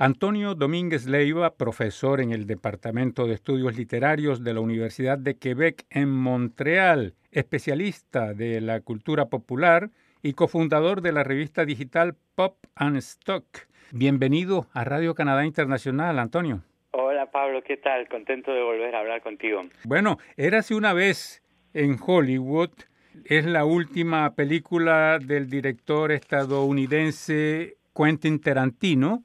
Antonio Domínguez Leiva, profesor en el Departamento de Estudios Literarios de la Universidad de Quebec en Montreal, especialista de la cultura popular y cofundador de la revista digital Pop and Stock. Bienvenido a Radio Canadá Internacional, Antonio. Hola Pablo, ¿qué tal? Contento de volver a hablar contigo. Bueno, érase una vez en Hollywood, es la última película del director estadounidense Quentin Tarantino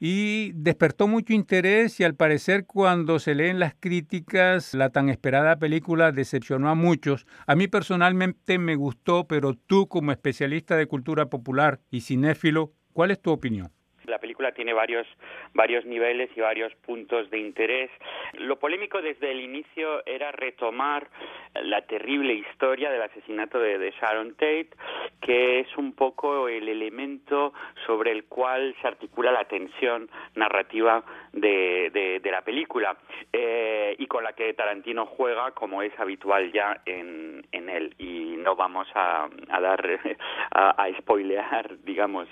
y despertó mucho interés y al parecer cuando se leen las críticas, la tan esperada película decepcionó a muchos. A mí personalmente me gustó, pero tú como especialista de cultura popular y cinéfilo, ¿cuál es tu opinión? La película tiene varios, varios niveles y varios puntos de interés. Lo polémico desde el inicio era retomar la terrible historia del asesinato de, Sharon Tate, que es un poco el elemento sobre el cual se articula la tensión narrativa de, la película eh, y con la que Tarantino juega como es habitual ya en, en él. Y no vamos a, dar, a, a spoilear, digamos,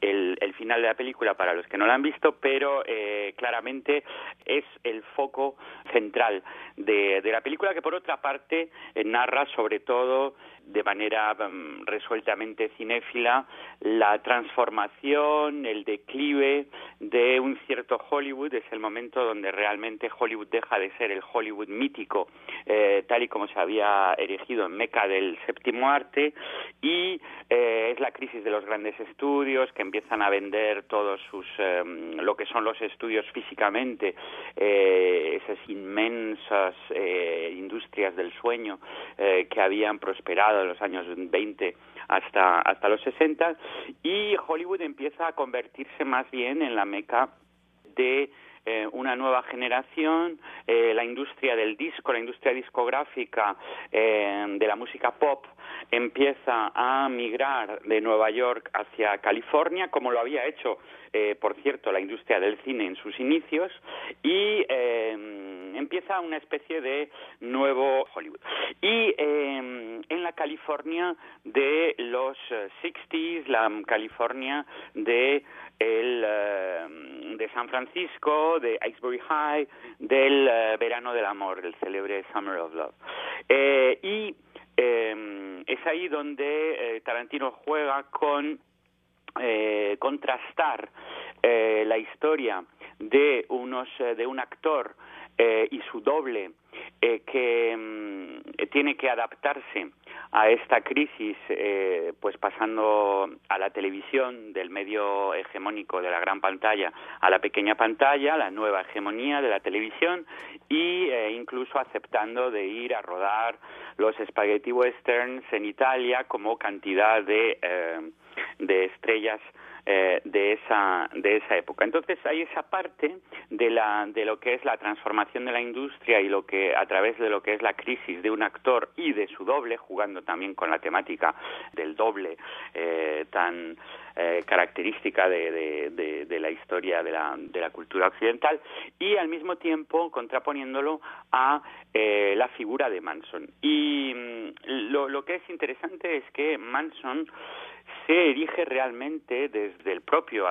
el, el final de la película para los que no la han visto, pero eh, claramente es el foco central de, la película que por otra parte eh, narra sobre todo de manera mm, resueltamente cinéfila la transformación, el declive de un cierto Hollywood, es el momento donde realmente Hollywood deja de ser el Hollywood mítico, eh, tal y como se había erigido en Meca del séptimo arte, y es la crisis de los grandes estudios que empiezan a vender todos sus em, lo que son los estudios físicamente eh, esas inmensas eh, industrias del sueño eh, que habían prosperado en los años 20 hasta hasta los 60 y Hollywood empieza a convertirse más bien en la meca de una nueva generación, la industria del disco, la industria discográfica de la música pop empieza a migrar de Nueva York hacia California, como lo había hecho, eh, por cierto, la industria del cine en sus inicios, y eh, empieza una especie de nuevo Hollywood. Y eh, en la California de los 60s, la California de el, de San Francisco, de Iceberg High, del verano del amor, el célebre Summer of Love. y eh, es ahí donde eh, Tarantino juega con eh, contrastar eh, la historia de unos de un actor y su doble que mm, tiene que adaptarse a esta crisis, eh, pues pasando a la televisión del medio hegemónico de la gran pantalla a la pequeña pantalla, la nueva hegemonía de la televisión y eh, incluso aceptando de ir a rodar los spaghetti westerns en Italia como cantidad de, eh, de estrellas eh, de esa de esa época. Entonces hay esa parte de la de lo que es la transformación de la industria y lo que a través de lo que es la crisis de un actor y de su doble, jugando también con la temática del doble eh, tan eh, característica de, de, la historia de la, de la cultura occidental y al mismo tiempo contraponiéndolo a la figura de Manson. Y mm, lo, lo que es interesante es que Manson se erige realmente desde el propio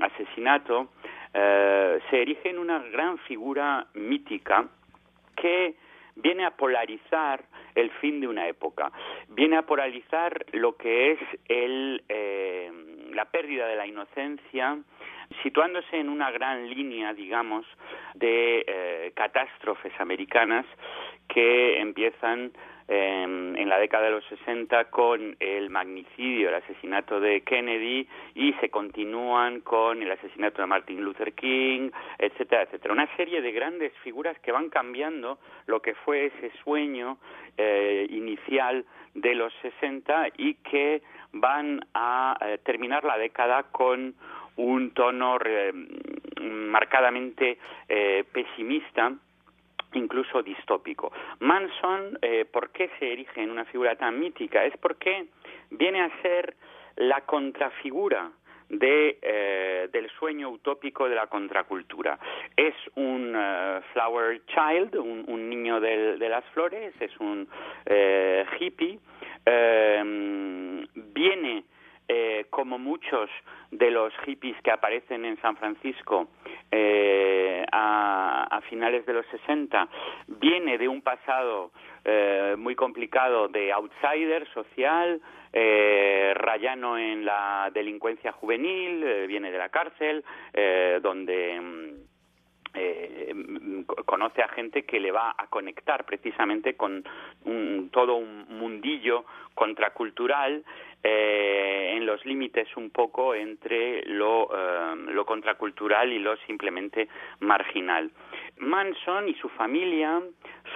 asesinato, eh, se erige en una gran figura mítica que viene a polarizar el fin de una época, viene a polarizar lo que es el, eh, la pérdida de la inocencia, situándose en una gran línea, digamos, de eh, catástrofes americanas que empiezan en la década de los 60 con el magnicidio, el asesinato de Kennedy y se continúan con el asesinato de Martin Luther King, etcétera, etcétera. Una serie de grandes figuras que van cambiando lo que fue ese sueño eh, inicial de los 60 y que van a eh, terminar la década con un tono marcadamente eh, pesimista incluso distópico. Manson, eh, ¿por qué se erige en una figura tan mítica? Es porque viene a ser la contrafigura de, eh, del sueño utópico de la contracultura. Es un eh, flower child, un, niño de las flores, es un hippie, viene eh, como muchos de los hippies que aparecen en San Francisco eh, a, finales de los 60, viene de un pasado eh, muy complicado de outsider social, rayano en la delincuencia juvenil, viene de la cárcel, donde mm, conoce a gente que le va a conectar precisamente con todo un mundillo contracultural eh, en los límites un poco entre lo, eh, lo contracultural y lo simplemente marginal. Manson y su familia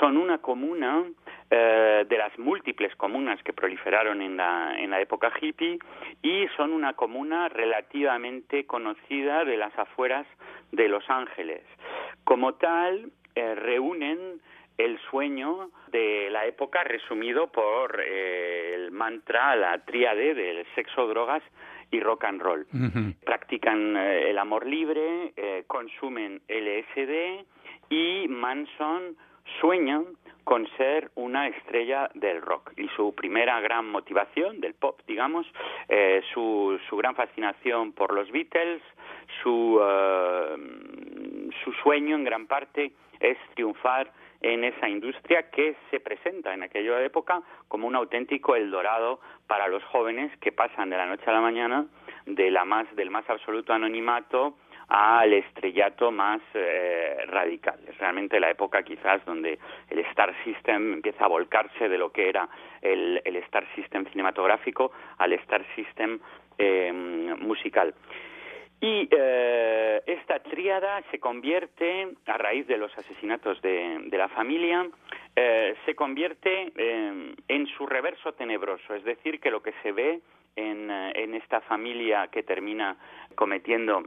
son una comuna eh, de las múltiples comunas que proliferaron en la, en la época hippie y son una comuna relativamente conocida de las afueras de Los Ángeles. Como tal, eh, reúnen el sueño de la época resumido por eh, el mantra, la tríade del sexo, drogas y rock and roll. Practican el amor libre, consumen LSD y Manson sueña con ser una estrella del rock. Y su primera gran motivación del pop, digamos, eh, su, su gran fascinación por los Beatles, su, eh, su sueño en gran parte es triunfar en esa industria que se presenta en aquella época como un auténtico Eldorado para los jóvenes que pasan de la noche a la mañana de la más, del más absoluto anonimato al estrellato más eh, radical. Es realmente la época quizás donde el Star System empieza a volcarse de lo que era el, Star System cinematográfico al Star System eh, musical. Y eh, esta tríada se convierte, a raíz de los asesinatos de, la familia, se convierte en su reverso tenebroso, es decir, que lo que se ve en, en esta familia que termina cometiendo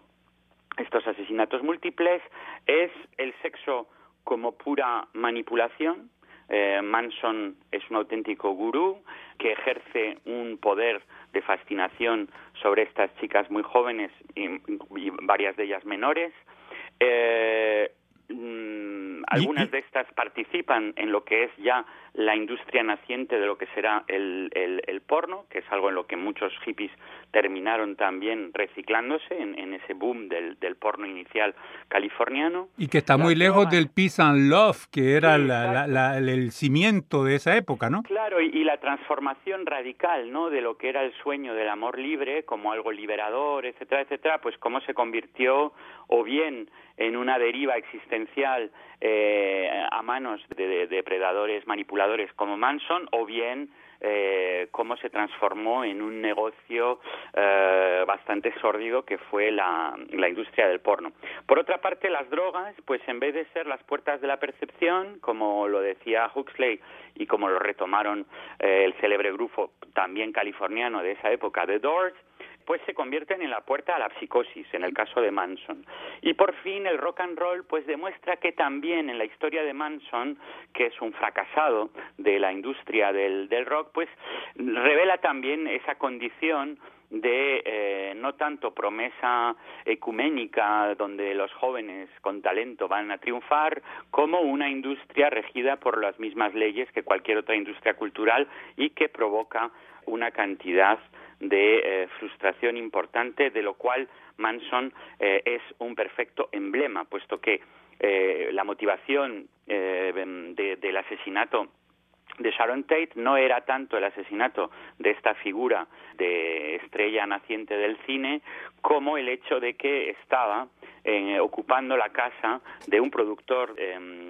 estos asesinatos múltiples es el sexo como pura manipulación. Eh, Manson es un auténtico gurú que ejerce un poder de fascinación sobre estas chicas muy jóvenes y, varias de ellas menores. Eh, mm, algunas de estas participan en lo que es ya la industria naciente de lo que será el, el, porno, que es algo en lo que muchos hippies terminaron también reciclándose en, ese boom del, del, porno inicial californiano. Y que está muy lejos del peace and love, que era la, el cimiento de esa época, ¿no? Claro, y, y, la transformación radical, ¿no? De lo que era el sueño del amor libre como algo liberador, etcétera, etcétera, pues cómo se convirtió o bien en una deriva existencial eh, a manos de, depredadores manipuladores como Manson o bien eh, cómo se transformó en un negocio eh, bastante sórdido que fue la, industria del porno. Por otra parte, las drogas, pues en vez de ser las puertas de la percepción, como lo decía Huxley y como lo retomaron el célebre grupo también californiano de esa época, The Doors, pues se convierten en la puerta a la psicosis, en el caso de Manson. Y por fin el rock and roll pues demuestra que también en la historia de Manson, que es un fracasado de la industria del, del rock, pues revela también esa condición de eh, no tanto promesa ecuménica donde los jóvenes con talento van a triunfar, como una industria regida por las mismas leyes que cualquier otra industria cultural y que provoca una cantidad de eh, frustración importante, de lo cual Manson eh, es un perfecto emblema, puesto que eh, la motivación del asesinato de Sharon Tate no era tanto el asesinato de esta figura de estrella naciente del cine como el hecho de que estaba ocupando la casa de un productor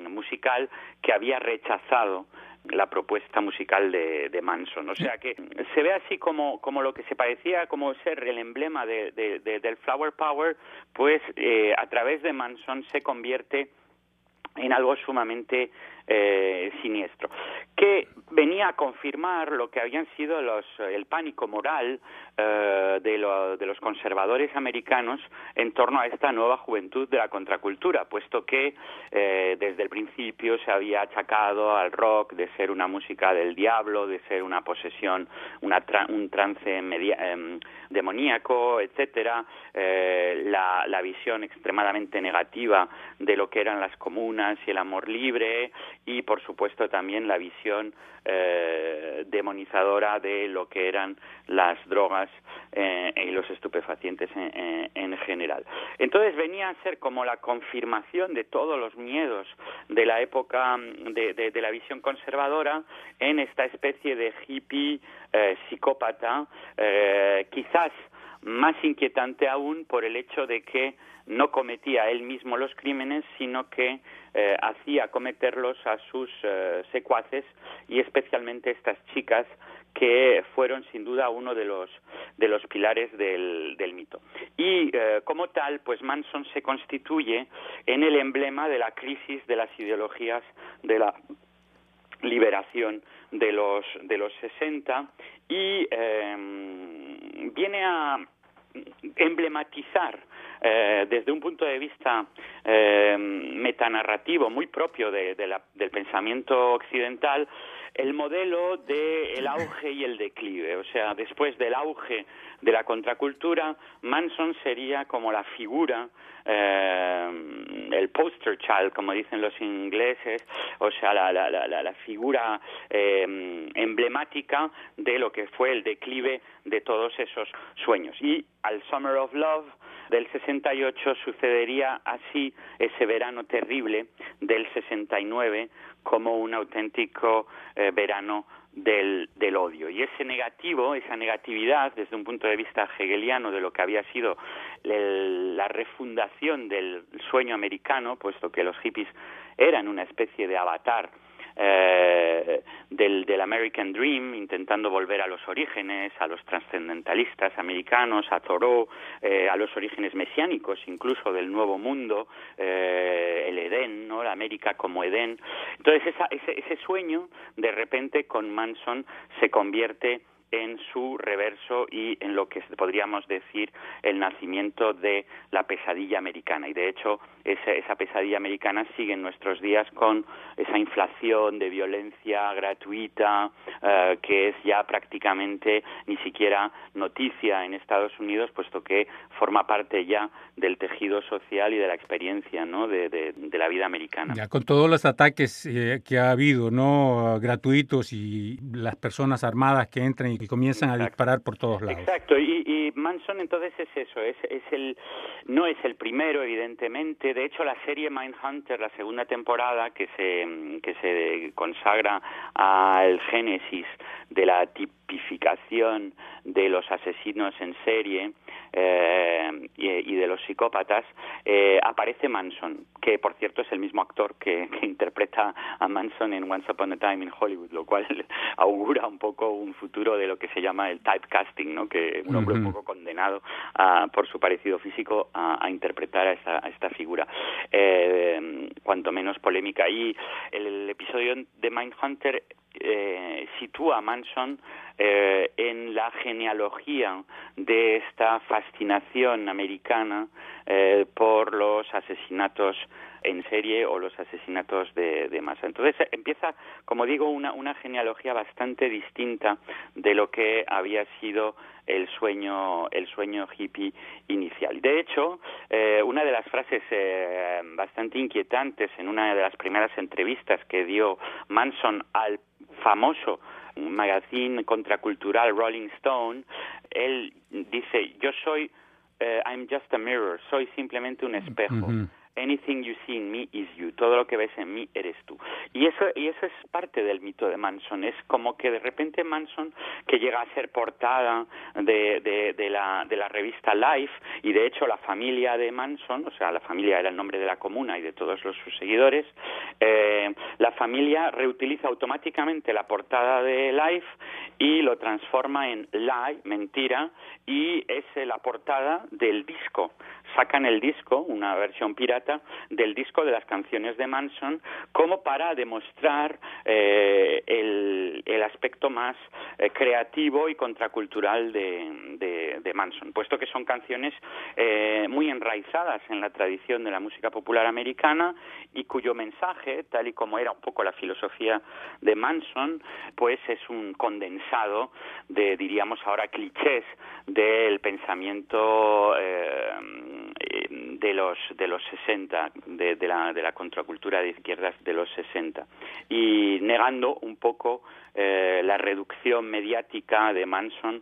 musical que había rechazado la propuesta musical de, de, Manson. O sea que se ve así como, como lo que se parecía como ser el emblema de, del Flower Power, pues eh, a través de Manson se convierte en algo sumamente eh, siniestro, que venía a confirmar lo que habían sido los, el pánico moral eh, de, de, los conservadores americanos en torno a esta nueva juventud de la contracultura, puesto que eh, desde el principio se había achacado al rock de ser una música del diablo, de ser una posesión, una un trance em, demoníaco, etcétera, la, la visión extremadamente negativa de lo que eran las comunas y el amor libre y por supuesto también la visión eh, demonizadora de lo que eran las drogas eh, y los estupefacientes en, general. Entonces venía a ser como la confirmación de todos los miedos de la época de, la visión conservadora en esta especie de hippie eh, psicópata, quizás más inquietante aún por el hecho de que no cometía él mismo los crímenes, sino que eh, hacía cometerlos a sus eh, secuaces y especialmente estas chicas que fueron sin duda uno de los de los pilares del, del mito. Y eh, como tal pues Manson se constituye en el emblema de la crisis de las ideologías de la liberación de los de los 60 y viene a emblematizar eh, desde un punto de vista eh, metanarrativo muy propio de, del pensamiento occidental el modelo del auge y el declive. O sea, después del auge de la contracultura, Manson sería como la figura, eh, el poster child, como dicen los ingleses, o sea, la, la, la, la figura eh, emblemática de lo que fue el declive de todos esos sueños. Y al Summer of Love del 68 sucedería así ese verano terrible del 69 como un auténtico eh, verano del, del, odio. Y ese negativo, esa negatividad, desde un punto de vista hegeliano de lo que había sido la refundación del sueño americano, puesto que los hippies eran una especie de avatar eh, del, del, American Dream, intentando volver a los orígenes, a los trascendentalistas americanos, a Thoreau, eh, a los orígenes mesiánicos, incluso del Nuevo Mundo, eh, el Edén, ¿no? la América como Edén. Entonces ese, ese sueño, de repente, con Manson se convierte en su reverso y en lo que podríamos decir el nacimiento de la pesadilla americana. Y de hecho, esa, esa pesadilla americana sigue en nuestros días con esa inflación de violencia gratuita eh, que es ya prácticamente ni siquiera noticia en Estados Unidos, puesto que forma parte ya del tejido social y de la experiencia ¿no? de, de, la vida americana. Ya con todos los ataques eh, que ha habido, no gratuitos y las personas armadas que entran y y comienzan a disparar por todos lados. Exacto, y, y, Manson entonces es eso, es, es el, no es el primero evidentemente, de hecho la serie Mindhunter, la segunda temporada que se, que se consagra al génesis de la tipificación de los asesinos en serie, eh, y, de los psicópatas, eh, aparece Manson, que por cierto es el mismo actor que, interpreta a Manson en Once Upon a Time in Hollywood, lo cual augura un poco un futuro de lo que se llama el typecasting, ¿no? que un hombre un poco condenado por su parecido físico a, interpretar a esta, a esta figura, eh, cuanto menos polémica. Y el, episodio de Mindhunter eh, sitúa Manson eh, en la genealogía de esta fascinación americana eh, por los asesinatos en serie o los asesinatos de, masa. Entonces empieza, como digo, una, una genealogía bastante distinta de lo que había sido el sueño, el sueño hippie inicial. De hecho, eh, una de las frases bastante inquietantes en una de las primeras entrevistas que dio Manson al famoso magazine contracultural Rolling Stone, él dice, yo soy, uh, I'm just a mirror, soy simplemente un espejo. Anything you see in me is you. Todo lo que ves en mí eres tú. Y eso, y eso es parte del mito de Manson. Es como que de repente Manson, que llega a ser portada de, de, de, la, de la revista Life, y de hecho la familia de Manson, o sea, la familia era el nombre de la comuna y de todos los, sus seguidores, eh, la familia reutiliza automáticamente la portada de Life y lo transforma en lie, mentira, y es la portada del disco. Sacan el disco, una versión pirata, del disco de las canciones de Manson, como para demostrar eh, el, el, aspecto más eh, creativo y contracultural de, de, Manson, puesto que son canciones eh, muy enraizadas en la tradición de la música popular americana y cuyo mensaje, tal y como era un poco la filosofía de Manson, pues es un condensado de, diríamos ahora, clichés del pensamiento eh, de los de los 60 de, la de la contracultura de izquierdas de los 60 y negando un poco eh, la reducción mediática de Manson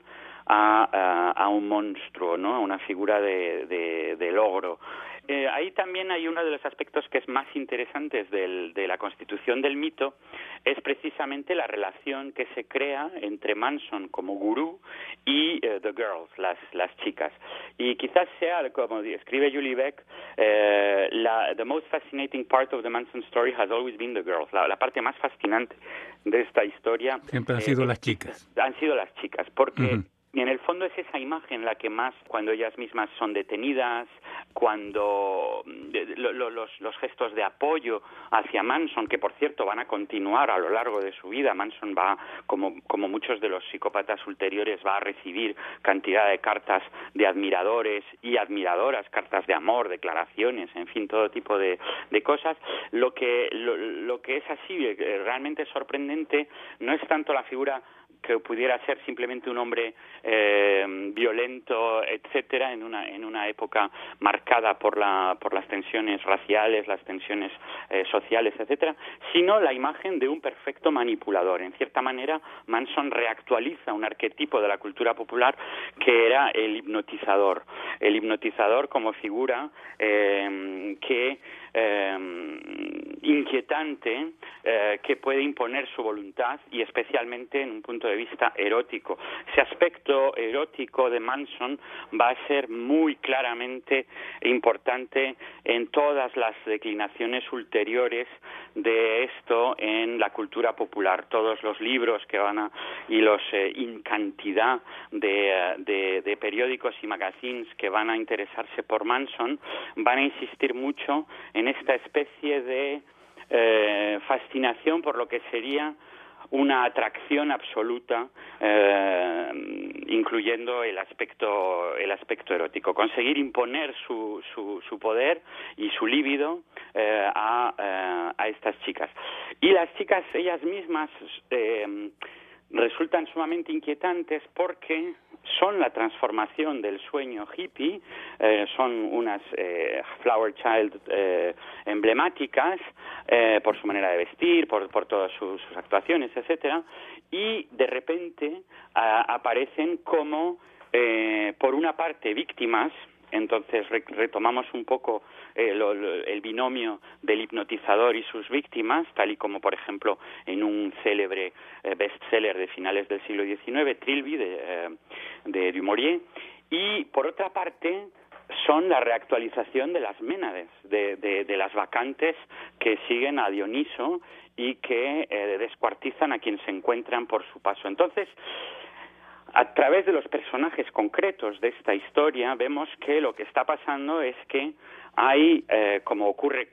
a, a, un monstruo, ¿no? A una figura de, de, de logro. Eh, ahí también hay uno de los aspectos que es más interesantes del, de la constitución del mito, es precisamente la relación que se crea entre Manson como gurú y uh, The Girls, las, las chicas. Y quizás sea, como escribe Julie Beck, eh, la, the most fascinating part of the Manson story has always been the girls. La, la parte más fascinante de esta historia. Siempre han sido las chicas. Han sido las chicas, porque. En el fondo es esa imagen la que más, cuando ellas mismas son detenidas, cuando los, los, gestos de apoyo hacia Manson, que por cierto van a continuar a lo largo de su vida, Manson va, como, como muchos de los psicópatas ulteriores, va a recibir cantidad de cartas de admiradores y admiradoras, cartas de amor, declaraciones, en fin, todo tipo de, de cosas. Lo que, lo, lo que es así, eh, realmente sorprendente, no es tanto la figura que pudiera ser simplemente un hombre eh, violento, etcétera, en una en una época marcada por la por las tensiones raciales, las tensiones eh, sociales, etcétera, sino la imagen de un perfecto manipulador. En cierta manera, Manson reactualiza un arquetipo de la cultura popular que era el hipnotizador, el hipnotizador como figura eh, que eh, inquietante eh, que puede imponer su voluntad y especialmente en un punto de vista erótico. Ese aspecto erótico de Manson va a ser muy claramente importante en todas las declinaciones ulteriores de esto en la cultura popular. Todos los libros que van a y los eh, cantidad de, de, de periódicos y magazines que van a interesarse por Manson van a insistir mucho en esta especie de eh, fascinación por lo que sería una atracción absoluta, eh, incluyendo el aspecto, el aspecto erótico. Conseguir imponer su, su, su poder y su líbido eh, a, a, estas chicas. Y las chicas ellas mismas resultan sumamente inquietantes porque son la transformación del sueño hippie, eh, son unas eh, flower child eh, emblemáticas por su manera de vestir, por, por todas sus, actuaciones, etcétera, y de repente aparecen como, por una parte, víctimas entonces retomamos un poco eh, el binomio del hipnotizador y sus víctimas, tal y como por ejemplo en un célebre eh, bestseller de finales del siglo XIX, Trilby, de, eh, de Dumouriez, y por otra parte son la reactualización de las ménades, de, de, las vacantes que siguen a Dioniso y que descuartizan a quien se encuentran por su paso. Entonces, a través de los personajes concretos de esta historia vemos que lo que está pasando es que hay, eh, como ocurre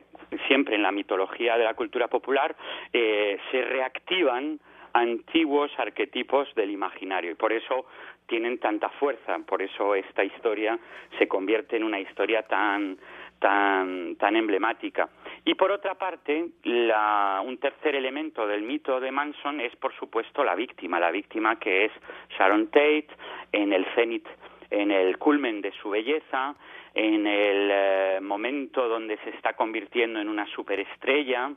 siempre en la mitología de la cultura popular, eh, se reactivan antiguos arquetipos del imaginario y por eso tienen tanta fuerza, por eso esta historia se convierte en una historia tan tan, tan emblemática. Y por otra parte, la, un tercer elemento del mito de Manson es, por supuesto, la víctima, la víctima que es Sharon Tate en el cenit, en el culmen de su belleza, en el eh, momento donde se está convirtiendo en una superestrella,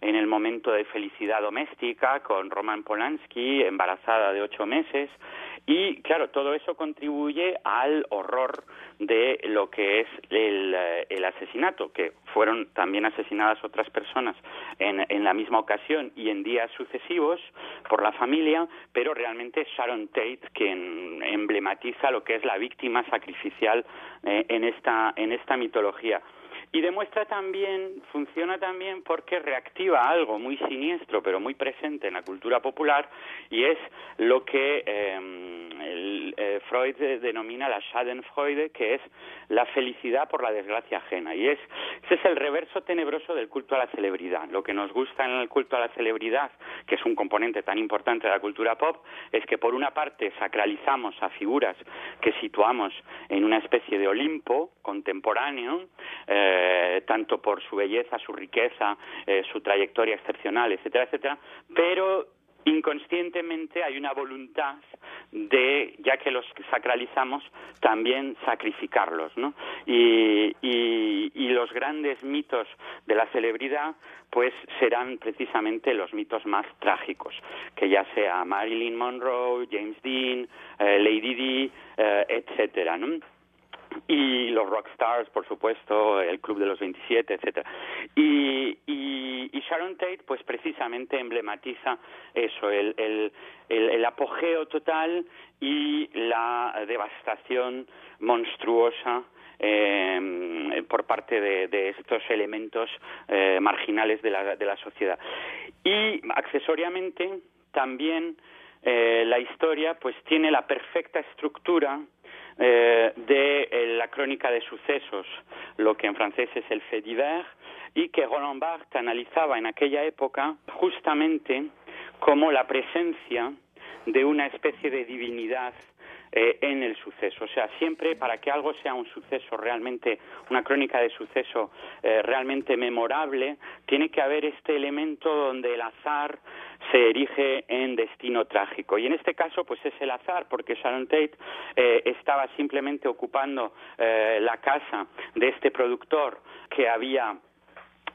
en el momento de felicidad doméstica con Roman Polanski, embarazada de ocho meses, y claro, todo eso contribuye al horror de lo que es el, eh, el asesinato, que fueron también asesinadas otras personas en, en, la misma ocasión y en días sucesivos por la familia, pero realmente Sharon Tate quien emblematiza lo que es la víctima sacrificial eh, en, esta, en esta mitología. Y demuestra también, funciona también porque reactiva algo muy siniestro, pero muy presente en la cultura popular, y es lo que em, el, eh, Freud denomina la Schadenfreude, que es la felicidad por la desgracia ajena. Y es, ese es el reverso tenebroso del culto a la celebridad. Lo que nos gusta en el culto a la celebridad, que es un componente tan importante de la cultura pop, es que por una parte sacralizamos a figuras que situamos en una especie de Olimpo contemporáneo, eh, tanto por su belleza, su riqueza, eh, su trayectoria excepcional, etcétera, etcétera, pero inconscientemente hay una voluntad de, ya que los sacralizamos, también sacrificarlos, ¿no? Y, y, los grandes mitos de la celebridad, pues serán precisamente los mitos más trágicos, que ya sea Marilyn Monroe, James Dean, eh, Lady Di, eh, etcétera, ¿no? Y los rockstars, por supuesto, el Club de los 27, etcétera. Y, y, Sharon Tate, pues precisamente emblematiza eso, el, el, el, apogeo total y la devastación monstruosa eh, por parte de, de estos elementos eh, marginales de la, de la sociedad. Y accesoriamente también eh, la historia pues tiene la perfecta estructura eh, de eh, la crónica de sucesos, lo que en francés es el fait divers, y que Roland Barthes analizaba en aquella época justamente como la presencia de una especie de divinidad eh, en el suceso. O sea, siempre para que algo sea un suceso realmente, una crónica de suceso eh, realmente memorable, tiene que haber este elemento donde el azar se erige en destino trágico. Y en este caso, pues es el azar, porque Sharon Tate eh, estaba simplemente ocupando la casa de este productor que había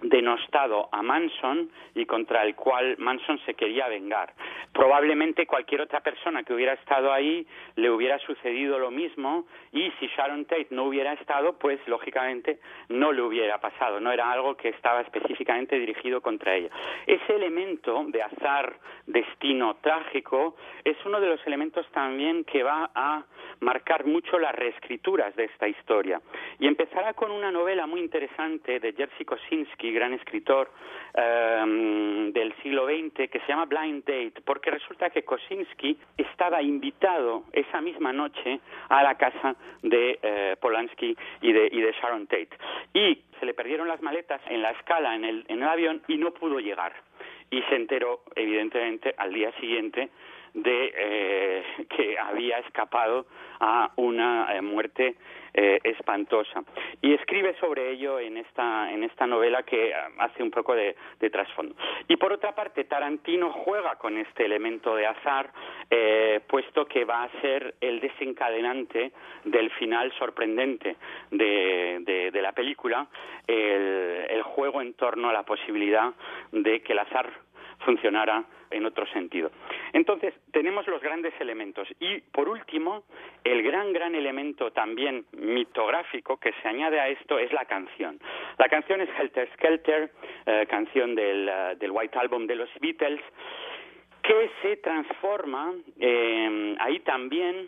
denostado a Manson y contra el cual Manson se quería vengar. Probablemente cualquier otra persona que hubiera estado ahí le hubiera sucedido lo mismo y si Sharon Tate no hubiera estado, pues lógicamente no le hubiera pasado, no era algo que estaba específicamente dirigido contra ella. Ese elemento de azar, destino trágico, es uno de los elementos también que va a marcar mucho las reescrituras de esta historia. Y empezará con una novela muy interesante de Jerzy Kosinski, gran escritor em, del siglo XX, que se llama Blind Date, porque resulta que Kosinski estaba invitado esa misma noche a la casa de eh, Polanski y de, y de Sharon Tate. Y se le perdieron las maletas en la escala en el, en el avión y no pudo llegar. Y se enteró, evidentemente, al día siguiente de eh, que había escapado a una eh, muerte eh, espantosa. Y escribe sobre ello en esta en esta novela que hace un poco de, trasfondo. Y por otra parte Tarantino juega con este elemento de azar puesto que va a ser el desencadenante del final sorprendente de, de, la película el, el juego en torno a la posibilidad de que el azar funcionara en otro sentido. Entonces, tenemos los grandes elementos. Y, por último, el gran, gran elemento también mitográfico que se añade a esto es la canción. La canción es Helter Skelter, eh, canción del, eh, del White Album de los Beatles, que se transforma eh, ahí también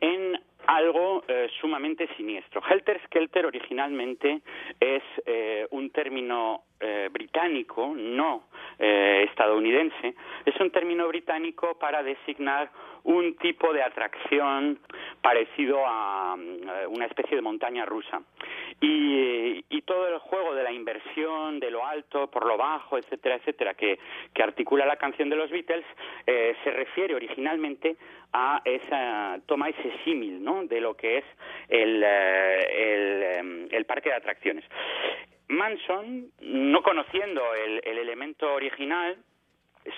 en algo eh, sumamente siniestro. Helter Skelter originalmente es eh, un término eh, británico, no estadounidense, es un término británico para designar un tipo de atracción parecido a una especie de montaña rusa. Y, y, todo el juego de la inversión, de lo alto por lo bajo, etcétera, etcétera, que, que articula la canción de los Beatles, se refiere originalmente a esa, toma ese símil, ¿no? De lo que es el, eh, em, el, parque de atracciones. Manson, no conociendo el, el elemento original,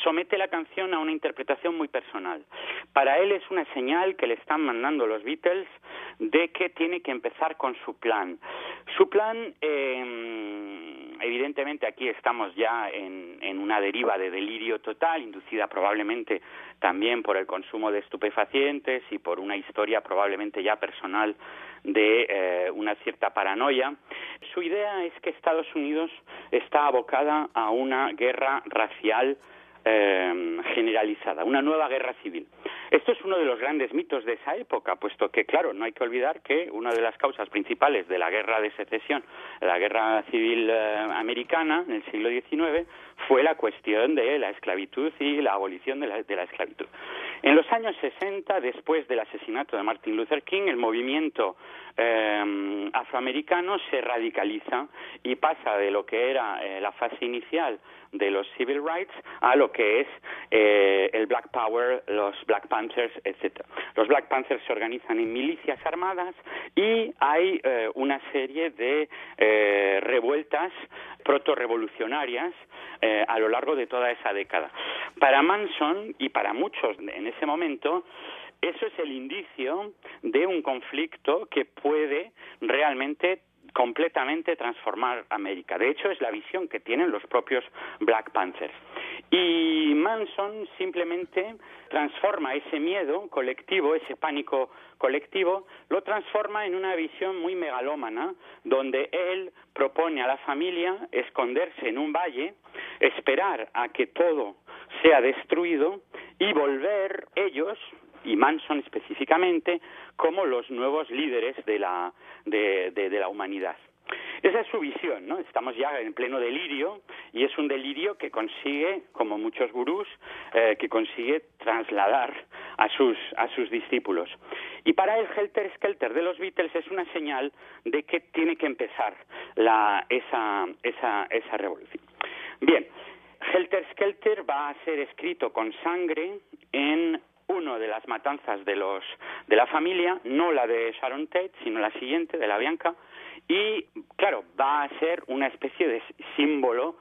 somete la canción a una interpretación muy personal. Para él es una señal que le están mandando los Beatles de que tiene que empezar con su plan. Su plan, eh, evidentemente aquí estamos ya en, una deriva de delirio total, inducida probablemente también por el consumo de estupefacientes y por una historia probablemente ya personal de eh, una cierta paranoia. Su idea es que Estados Unidos está abocada a una guerra racial eh, generalizada, una nueva guerra civil. Esto es uno de los grandes mitos de esa época, puesto que, claro, no hay que olvidar que una de las causas principales de la guerra de secesión, la guerra civil eh, americana en el siglo XIX, fue la cuestión de la esclavitud y la abolición de la, de la esclavitud. En los años 60, después del asesinato de Martin Luther King, el movimiento eh, afroamericano se radicaliza y pasa de lo que era eh, la fase inicial de los civil rights a lo que es eh, el Black Power, los Black Panthers, etc. Los Black Panthers se organizan en milicias armadas y hay eh, una serie de eh, revueltas proto-revolucionarias a lo largo de toda esa década. Para Manson y para muchos en ese momento, eso es el indicio de un conflicto que puede realmente completamente transformar América. De hecho, es la visión que tienen los propios Black Panthers. Y Manson simplemente transforma ese miedo colectivo, ese pánico colectivo, lo transforma en una visión muy megalómana, donde él propone a la familia esconderse en un valle, esperar a que todo sea destruido y volver ellos, y Manson específicamente, como los nuevos líderes de la, de, la humanidad. Esa es su visión, ¿no? Estamos ya en pleno delirio y es un delirio que consigue, como muchos gurús, eh, que consigue trasladar a sus, a sus discípulos. Y para el Helter Skelter de los Beatles es una señal de que tiene que empezar la, esa, esa, esa revolución. Bien, Helter Skelter va a ser escrito con sangre en uno de las matanzas de los de la familia, no la de Sharon Tate, sino la siguiente de la Bianca, y claro, va a ser una especie de símbolo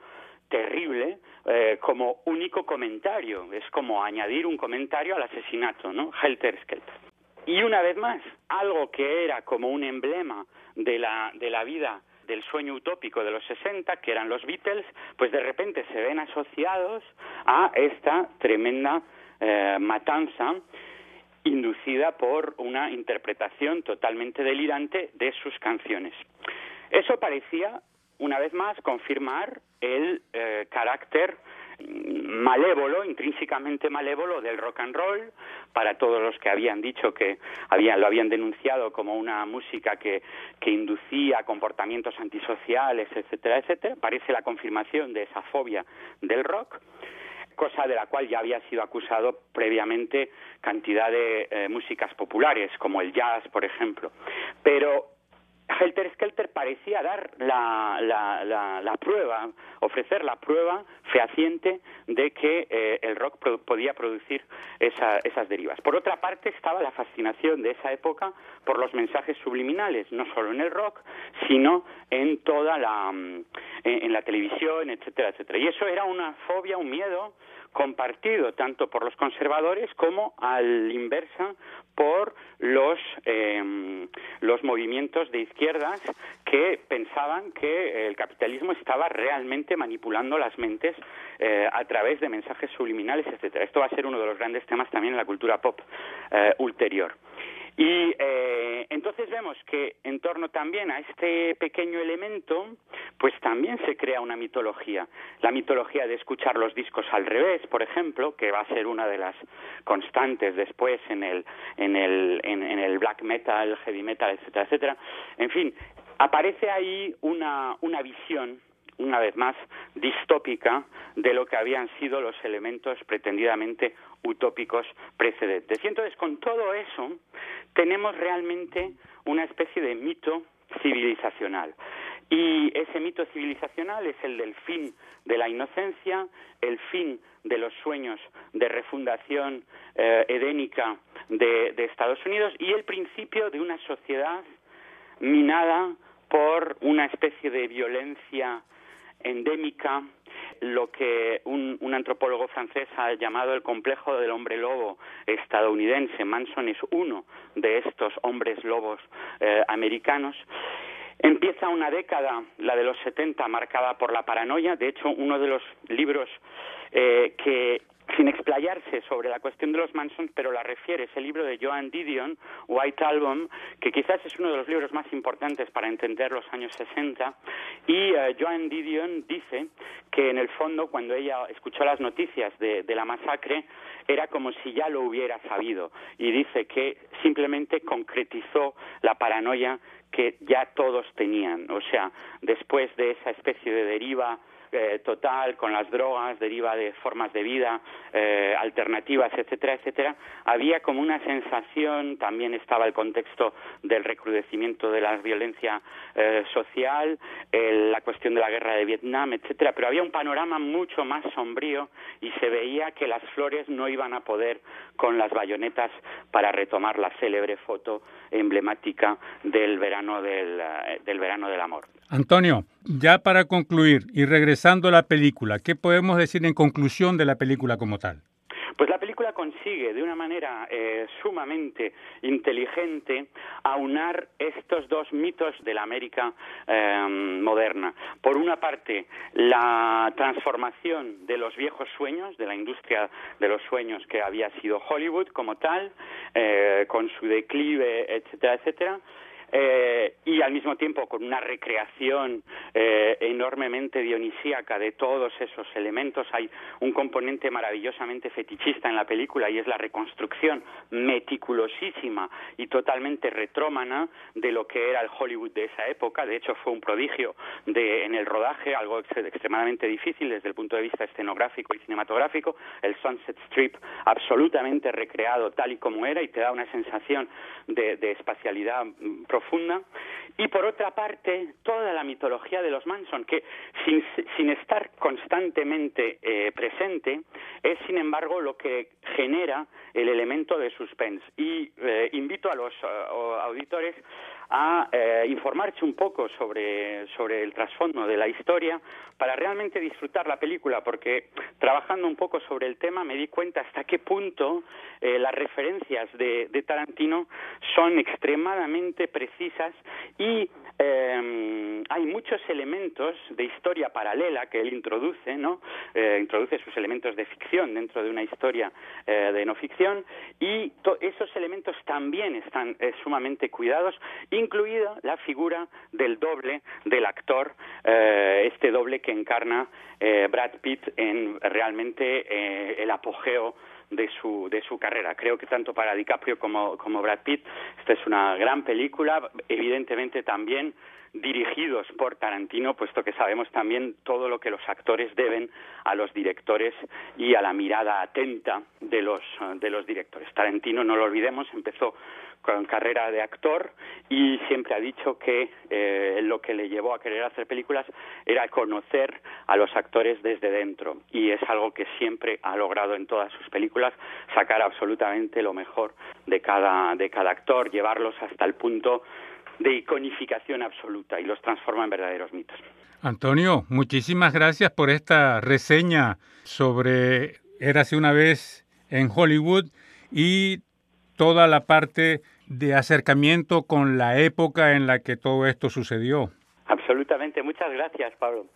terrible eh, como único comentario, es como añadir un comentario al asesinato, ¿no? Helter Skelter. Y una vez más, algo que era como un emblema de la, de la vida del sueño utópico de los 60, que eran los Beatles, pues de repente se ven asociados a esta tremenda eh, matanza inducida por una interpretación totalmente delirante de sus canciones. Eso parecía, una vez más, confirmar el eh, carácter malévolo, intrínsecamente malévolo del rock and roll, para todos los que habían dicho que habían, lo habían denunciado como una música que, que inducía comportamientos antisociales, etcétera, etcétera, parece la confirmación de esa fobia del rock cosa de la cual ya había sido acusado previamente cantidad de eh, músicas populares, como el jazz, por ejemplo. Pero Helter Skelter parecía dar la, la, la, prueba, ofrecer la prueba fehaciente de que eh, el rock podía producir esas derivas. Por otra parte, estaba la fascinación de esa época por los mensajes subliminales, no solo en el rock, sino en toda la, mm, en la televisión, etcétera, etcétera. Y eso era una fobia, un miedo compartido tanto por los conservadores como al inversa por los em, los movimientos de izquierdas que pensaban que el capitalismo estaba realmente manipulando las mentes eh, a través de mensajes subliminales, etcétera. Esto va a ser uno de los grandes temas también en la cultura pop eh, ulterior. Y eh, entonces vemos que en torno también a este pequeño elemento, pues también se crea una mitología. La mitología de escuchar los discos al revés, por ejemplo, que va a ser una de las constantes después en el, en el, en, el black metal, heavy metal, etcétera, etcétera. En fin, aparece ahí una, una visión una vez más, distópica de lo que habían sido los elementos pretendidamente utópicos precedentes. Y entonces, con todo eso, tenemos realmente una especie de mito civilizacional. Y ese mito civilizacional es el del fin de la inocencia, el fin de los sueños de refundación eh, edénica de Estados Unidos y el principio de una sociedad minada por una especie de violencia endémica, lo que un, antropólogo francés ha llamado el complejo del hombre lobo estadounidense. Manson es uno de estos hombres lobos eh, americanos. Empieza una década, la de los 70, marcada por la paranoia. De hecho, uno de los libros eh, que sin explayarse sobre la cuestión de los Mansons, pero la refiere, ese libro de Joan Didion, White Album, que quizás es uno de los libros más importantes para entender los años 60, y uh, Joan Didion dice que en el fondo cuando ella escuchó las noticias de la masacre, era como si ya lo hubiera sabido, y dice que simplemente concretizó la paranoia que ya todos tenían. O sea, después de esa especie de deriva eh, total con las drogas, deriva de formas de vida eh, alternativas, etcétera, etcétera, había como una sensación, también estaba el contexto del recrudecimiento de la violencia eh, social, la cuestión de la guerra de Vietnam, etcétera, pero había un panorama mucho más sombrío y se veía que las flores no iban a poder con las bayonetas para retomar la célebre foto emblemática del verano del, eh, del verano del amor. Antonio, ya para concluir y regresando a la película, ¿qué podemos decir en conclusión de la película como tal? Pues la película consigue de una manera eh, sumamente inteligente aunar estos dos mitos de la América eh, moderna. Por una parte, la transformación de los viejos sueños, de la industria de los sueños que había sido Hollywood como tal, eh, con su declive, etcétera, etcétera eh, y al mismo tiempo con una recreación eh, enormemente dionisíaca de todos esos elementos. Hay un componente maravillosamente fetichista en la película y es la reconstrucción meticulosísima y totalmente retrómana de lo que era el Hollywood de esa época. De hecho, fue un prodigio de, en el rodaje, algo extremadamente difícil desde el punto de vista escenográfico y cinematográfico. El Sunset Strip absolutamente recreado tal y como era y te da una sensación de, de espacialidad profunda profunda, y por otra parte toda la mitología de los Manson, que sin, sin estar constantemente eh, presente, es sin embargo lo que genera el elemento de suspense. Y eh, invito a los uh, auditores a eh, informarse un poco sobre, sobre el trasfondo de la historia para realmente disfrutar la película, porque trabajando un poco sobre el tema me di cuenta hasta qué punto eh, las referencias de, de, Tarantino son extremadamente precisas y eh, hay muchos elementos de historia paralela que él introduce, ¿no? Eh, introduce sus elementos de ficción dentro de una historia de no ficción y esos elementos también están sumamente cuidados y incluida la figura del doble del actor, eh, este doble que encarna eh, Brad Pitt en realmente eh, el apogeo de su, de su carrera. Creo que tanto para DiCaprio como, como Brad Pitt, esta es una gran película, evidentemente también dirigidos por Tarantino, puesto que sabemos también todo lo que los actores deben a los directores y a la mirada atenta de los, de los directores. Tarantino, no lo olvidemos, empezó con carrera de actor y siempre ha dicho que eh, lo que le llevó a querer hacer películas era conocer a los actores desde dentro y es algo que siempre ha logrado en todas sus películas sacar absolutamente lo mejor de cada de cada actor llevarlos hasta el punto de iconificación absoluta y los transforma en verdaderos mitos. Antonio, muchísimas gracias por esta reseña sobre Érase una vez en Hollywood y toda la parte de acercamiento con la época en la que todo esto sucedió. Absolutamente. Muchas gracias, Pablo.